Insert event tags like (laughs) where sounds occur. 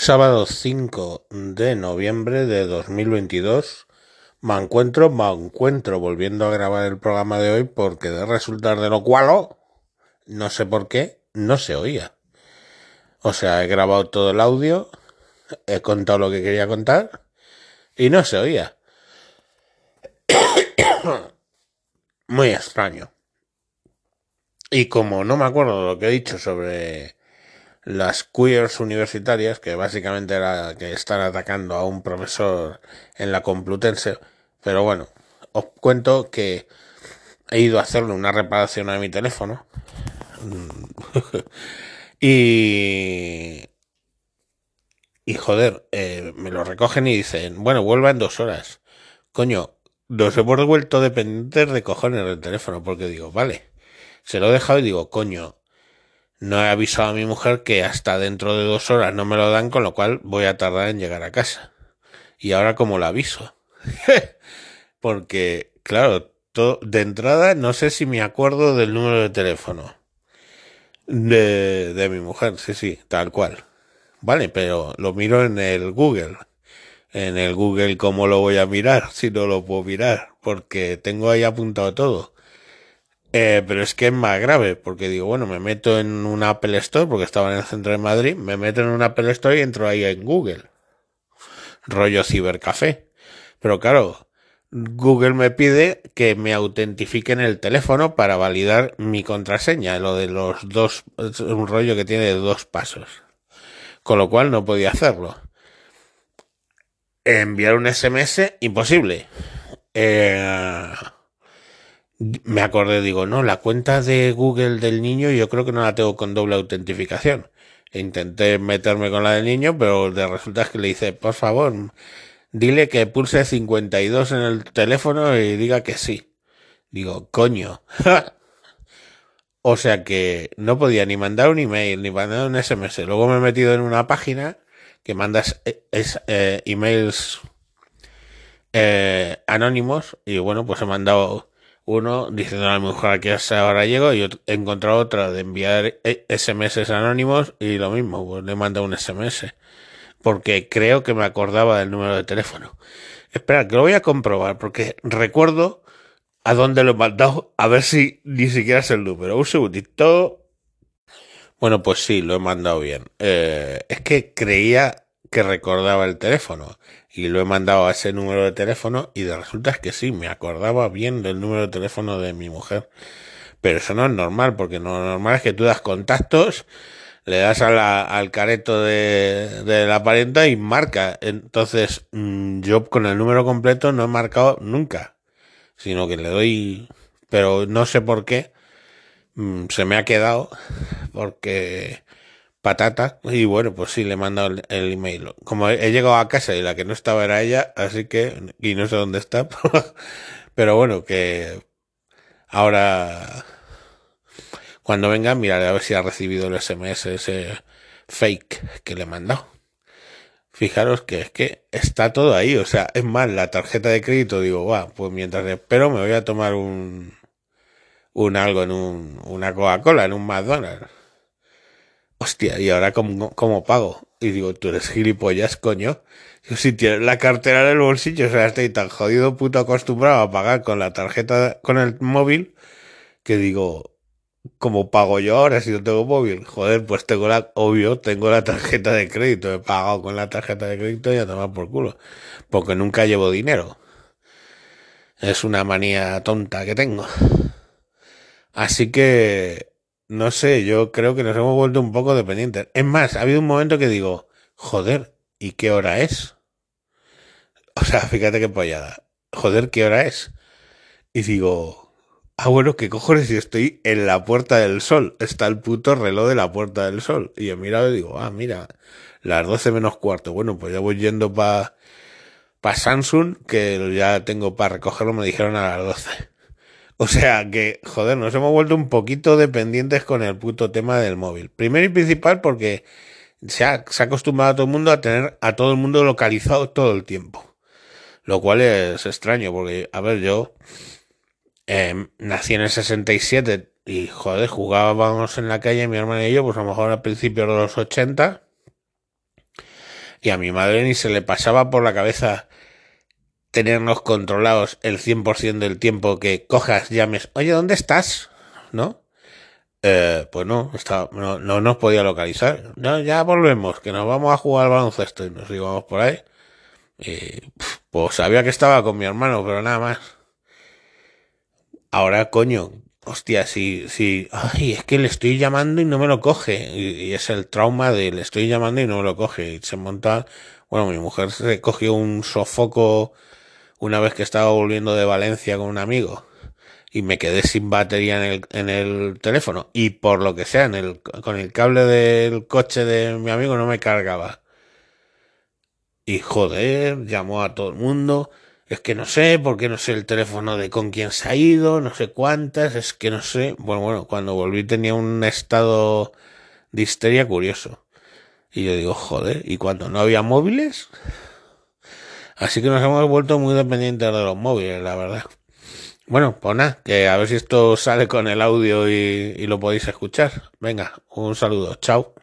Sábado 5 de noviembre de 2022. Me encuentro, me encuentro volviendo a grabar el programa de hoy porque de resultar de lo cual, no sé por qué, no se oía. O sea, he grabado todo el audio, he contado lo que quería contar y no se oía. (coughs) Muy extraño. Y como no me acuerdo lo que he dicho sobre las queers universitarias, que básicamente era que están atacando a un profesor en la Complutense. Pero bueno, os cuento que he ido a hacerle una reparación a mi teléfono. (laughs) y. Y joder, eh, me lo recogen y dicen, bueno, vuelva en dos horas. Coño, nos hemos devuelto dependientes de cojones el teléfono, porque digo, vale, se lo he dejado y digo, coño, no he avisado a mi mujer que hasta dentro de dos horas no me lo dan, con lo cual voy a tardar en llegar a casa. Y ahora como lo aviso. (laughs) Porque, claro, de entrada no sé si me acuerdo del número de teléfono de, de mi mujer, sí, sí, tal cual. Vale, pero lo miro en el Google. En el Google, ¿cómo lo voy a mirar? Si no lo puedo mirar, porque tengo ahí apuntado todo. Eh, pero es que es más grave, porque digo, bueno, me meto en un Apple Store, porque estaba en el centro de Madrid, me meto en un Apple Store y entro ahí en Google. Rollo cibercafé. Pero claro, Google me pide que me autentifique en el teléfono para validar mi contraseña, lo de los dos, es un rollo que tiene dos pasos. Con lo cual no podía hacerlo. Enviar un SMS, imposible. Eh, me acordé, digo, no, la cuenta de Google del niño yo creo que no la tengo con doble autentificación. Intenté meterme con la del niño, pero de resulta que le dice, por favor, dile que pulse 52 en el teléfono y diga que sí. Digo, coño. (laughs) o sea que no podía ni mandar un email, ni mandar un SMS. Luego me he metido en una página que mandas eh, eh, emails eh, anónimos y bueno, pues he mandado uno diciendo a mi mujer que hasta ahora llego y he encontrado otra de enviar SMS anónimos y lo mismo, pues le manda un SMS. Porque creo que me acordaba del número de teléfono. Espera, que lo voy a comprobar porque recuerdo a dónde lo he mandado, a ver si ni siquiera es el número. Un segundito. Bueno, pues sí, lo he mandado bien. Eh, es que creía que recordaba el teléfono y lo he mandado a ese número de teléfono y de resulta es que sí, me acordaba bien del número de teléfono de mi mujer. Pero eso no es normal, porque lo normal es que tú das contactos, le das al careto de, de, la parienta y marca. Entonces, mm, yo con el número completo no he marcado nunca, sino que le doy, pero no sé por qué, mm, se me ha quedado, porque patata y bueno pues sí le he mandado el, email. Como he, llegado a casa y la que no estaba era ella así que y no sé dónde está (laughs) pero bueno que ahora cuando venga miraré a ver si ha recibido el sms ese fake que le he mandado. Fijaros que es que está todo ahí o sea es más la tarjeta de crédito digo va pues mientras espero me voy a tomar un un algo en un una coca cola en un mcdonald's hostia, ¿y ahora cómo, cómo pago? Y digo, tú eres gilipollas, coño. Si tienes la cartera en el bolsillo, o sea, estoy tan jodido puto acostumbrado a pagar con la tarjeta, con el móvil, que digo, ¿cómo pago yo ahora si no tengo móvil? Joder, pues tengo la, obvio, tengo la tarjeta de crédito, he pagado con la tarjeta de crédito y a tomar por culo. Porque nunca llevo dinero. Es una manía tonta que tengo. Así que no sé, yo creo que nos hemos vuelto un poco dependientes. Es más, ha habido un momento que digo, joder, ¿y qué hora es? O sea, (laughs) fíjate qué pollada. Joder, ¿qué hora es? Y digo, ah, bueno, ¿qué cojones? Si estoy en la Puerta del Sol. Está el puto reloj de la Puerta del Sol. Y he mirado y digo, ah, mira, las 12 menos cuarto. Bueno, pues ya voy yendo para pa Samsung, que ya tengo para recogerlo, me dijeron a las 12. O sea que, joder, nos hemos vuelto un poquito dependientes con el puto tema del móvil. Primero y principal porque se ha, se acostumbrado a todo el mundo a tener a todo el mundo localizado todo el tiempo. Lo cual es extraño porque, a ver, yo eh, nací en el 67 y, joder, jugábamos en la calle mi hermana y yo, pues a lo mejor a principios de los 80. Y a mi madre ni se le pasaba por la cabeza tenernos controlados el 100% del tiempo que cojas, llames, oye, ¿dónde estás? ¿No? Eh, pues no, está, no, no nos podía localizar. No, ya volvemos, que nos vamos a jugar al baloncesto y nos íbamos por ahí. Y, pues sabía que estaba con mi hermano, pero nada más. Ahora, coño, hostia, si, si, ay, es que le estoy llamando y no me lo coge. Y, es el trauma de le estoy llamando y no me lo coge. Y se monta, bueno, mi mujer se cogió un sofoco una vez que estaba volviendo de Valencia con un amigo y me quedé sin batería en el, en el teléfono y por lo que sea, en el, con el cable del coche de mi amigo no me cargaba. Y joder, llamó a todo el mundo. Es que no sé, porque no sé el teléfono de con quién se ha ido, no sé cuántas, es que no sé. Bueno, bueno, cuando volví tenía un estado de histeria curioso. Y yo digo, joder, ¿y cuando no había móviles? Así que nos hemos vuelto muy dependientes de los móviles, la verdad. Bueno, pues nada, que a ver si esto sale con el audio y, y lo podéis escuchar. Venga, un saludo, chao.